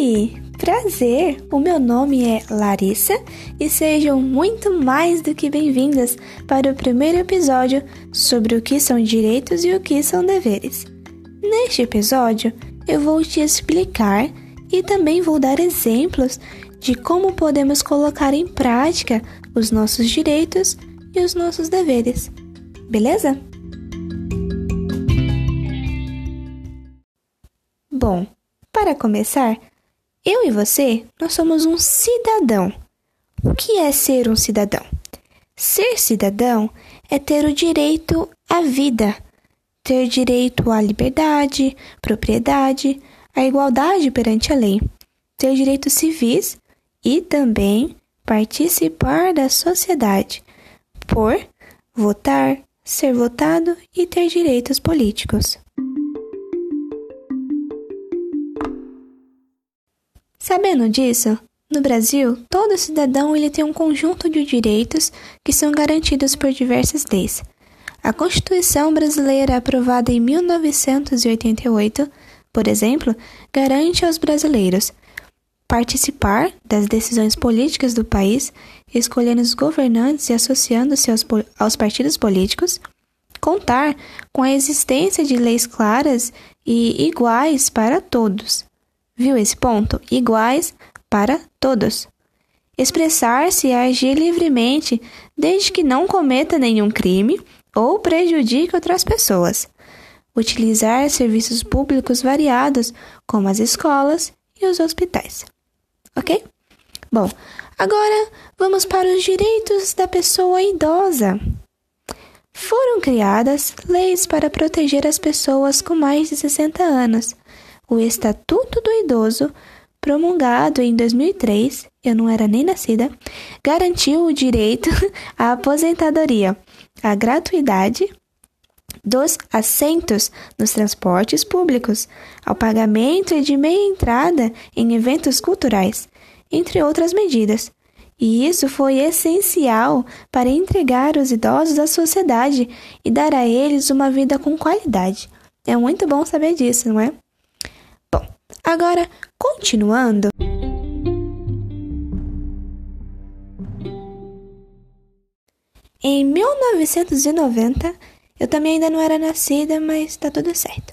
Oi! Prazer! O meu nome é Larissa e sejam muito mais do que bem-vindas para o primeiro episódio sobre o que são direitos e o que são deveres. Neste episódio, eu vou te explicar e também vou dar exemplos de como podemos colocar em prática os nossos direitos e os nossos deveres. Beleza? Bom, para começar, eu e você, nós somos um cidadão. O que é ser um cidadão? Ser cidadão é ter o direito à vida, ter direito à liberdade, propriedade, à igualdade perante a lei, ter direitos civis e também participar da sociedade, por votar, ser votado e ter direitos políticos. Sabendo disso, no Brasil, todo cidadão ele tem um conjunto de direitos que são garantidos por diversas leis. A Constituição brasileira, aprovada em 1988, por exemplo, garante aos brasileiros participar das decisões políticas do país, escolhendo os governantes e associando-se aos, aos partidos políticos, contar com a existência de leis claras e iguais para todos, Viu esse ponto? Iguais para todos. Expressar-se e agir livremente, desde que não cometa nenhum crime ou prejudique outras pessoas. Utilizar serviços públicos variados, como as escolas e os hospitais. Ok? Bom, agora vamos para os direitos da pessoa idosa. Foram criadas leis para proteger as pessoas com mais de 60 anos o Estatuto do Idoso, promulgado em 2003, eu não era nem nascida, garantiu o direito à aposentadoria, à gratuidade dos assentos nos transportes públicos, ao pagamento de meia entrada em eventos culturais, entre outras medidas. E isso foi essencial para entregar os idosos à sociedade e dar a eles uma vida com qualidade. É muito bom saber disso, não é? Agora, continuando. Em 1990, eu também ainda não era nascida, mas está tudo certo.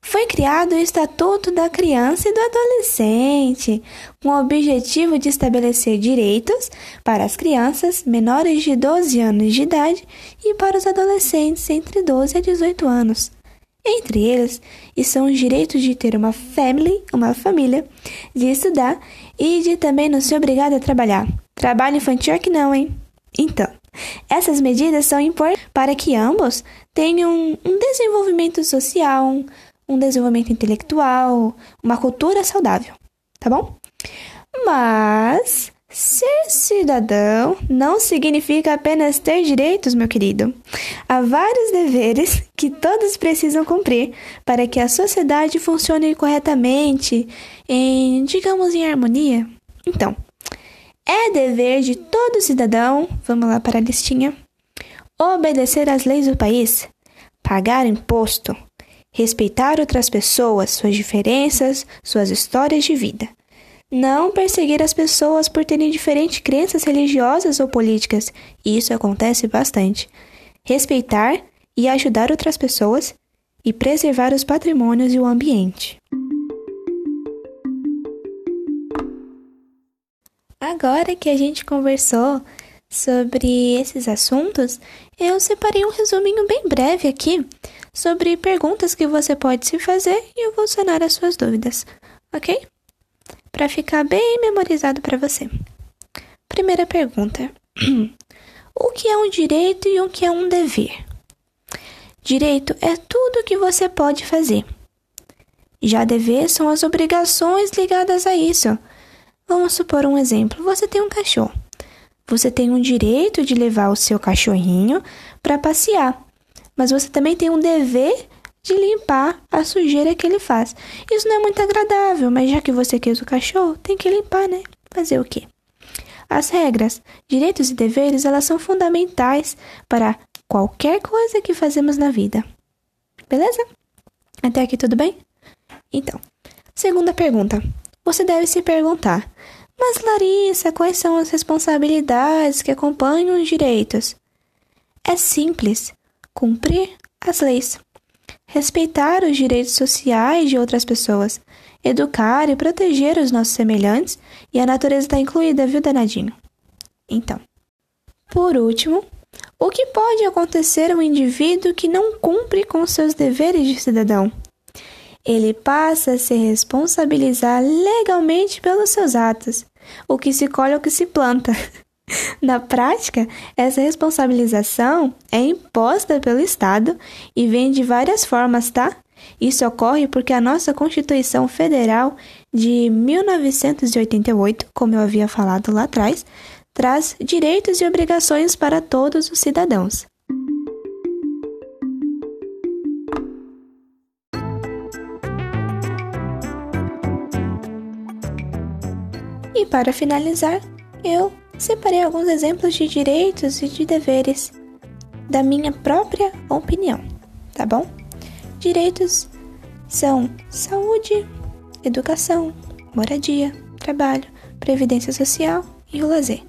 Foi criado o Estatuto da Criança e do Adolescente, com o objetivo de estabelecer direitos para as crianças menores de 12 anos de idade e para os adolescentes entre 12 a 18 anos. Entre eles estão os direitos de ter uma family, uma família, de estudar e de também não ser obrigado a trabalhar. Trabalho infantil é que não, hein? Então, essas medidas são importantes para que ambos tenham um desenvolvimento social, um desenvolvimento intelectual, uma cultura saudável, tá bom? Mas Ser cidadão não significa apenas ter direitos, meu querido. Há vários deveres que todos precisam cumprir para que a sociedade funcione corretamente, em, digamos, em harmonia. Então, é dever de todo cidadão, vamos lá para a listinha, obedecer às leis do país, pagar imposto, respeitar outras pessoas, suas diferenças, suas histórias de vida não perseguir as pessoas por terem diferentes crenças religiosas ou políticas. Isso acontece bastante. Respeitar e ajudar outras pessoas e preservar os patrimônios e o ambiente. Agora que a gente conversou sobre esses assuntos, eu separei um resuminho bem breve aqui sobre perguntas que você pode se fazer e eu vou sanar as suas dúvidas, ok? Para ficar bem memorizado para você. Primeira pergunta: O que é um direito e o que é um dever? Direito é tudo que você pode fazer. Já dever são as obrigações ligadas a isso. Vamos supor um exemplo: você tem um cachorro. Você tem um direito de levar o seu cachorrinho para passear, mas você também tem um dever de limpar a sujeira que ele faz. Isso não é muito agradável, mas já que você quis o cachorro, tem que limpar, né? Fazer o quê? As regras, direitos e deveres, elas são fundamentais para qualquer coisa que fazemos na vida. Beleza? Até aqui tudo bem? Então, segunda pergunta: Você deve se perguntar: Mas Larissa, quais são as responsabilidades que acompanham os direitos? É simples: cumprir as leis, respeitar os direitos sociais de outras pessoas, educar e proteger os nossos semelhantes, e a natureza está incluída, viu, danadinho? Então, por último, o que pode acontecer a um indivíduo que não cumpre com seus deveres de cidadão? Ele passa a se responsabilizar legalmente pelos seus atos. O que se colhe é o que se planta. Na prática, essa responsabilização é imposta pelo Estado e vem de várias formas, tá? Isso ocorre porque a nossa Constituição Federal de 1988, como eu havia falado lá atrás, traz direitos e obrigações para todos os cidadãos. E para finalizar, eu separei alguns exemplos de direitos e de deveres da minha própria opinião, tá bom? Direitos são saúde, educação, moradia, trabalho, previdência social e o lazer.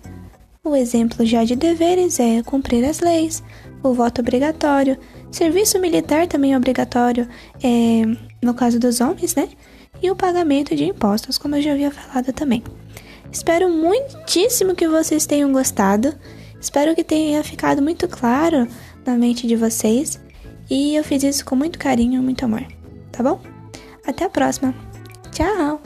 O exemplo já de deveres é cumprir as leis, o voto obrigatório, serviço militar também é obrigatório, é, no caso dos homens, né? E o pagamento de impostos, como eu já havia falado também. Espero muitíssimo que vocês tenham gostado. Espero que tenha ficado muito claro na mente de vocês. E eu fiz isso com muito carinho e muito amor, tá bom? Até a próxima. Tchau!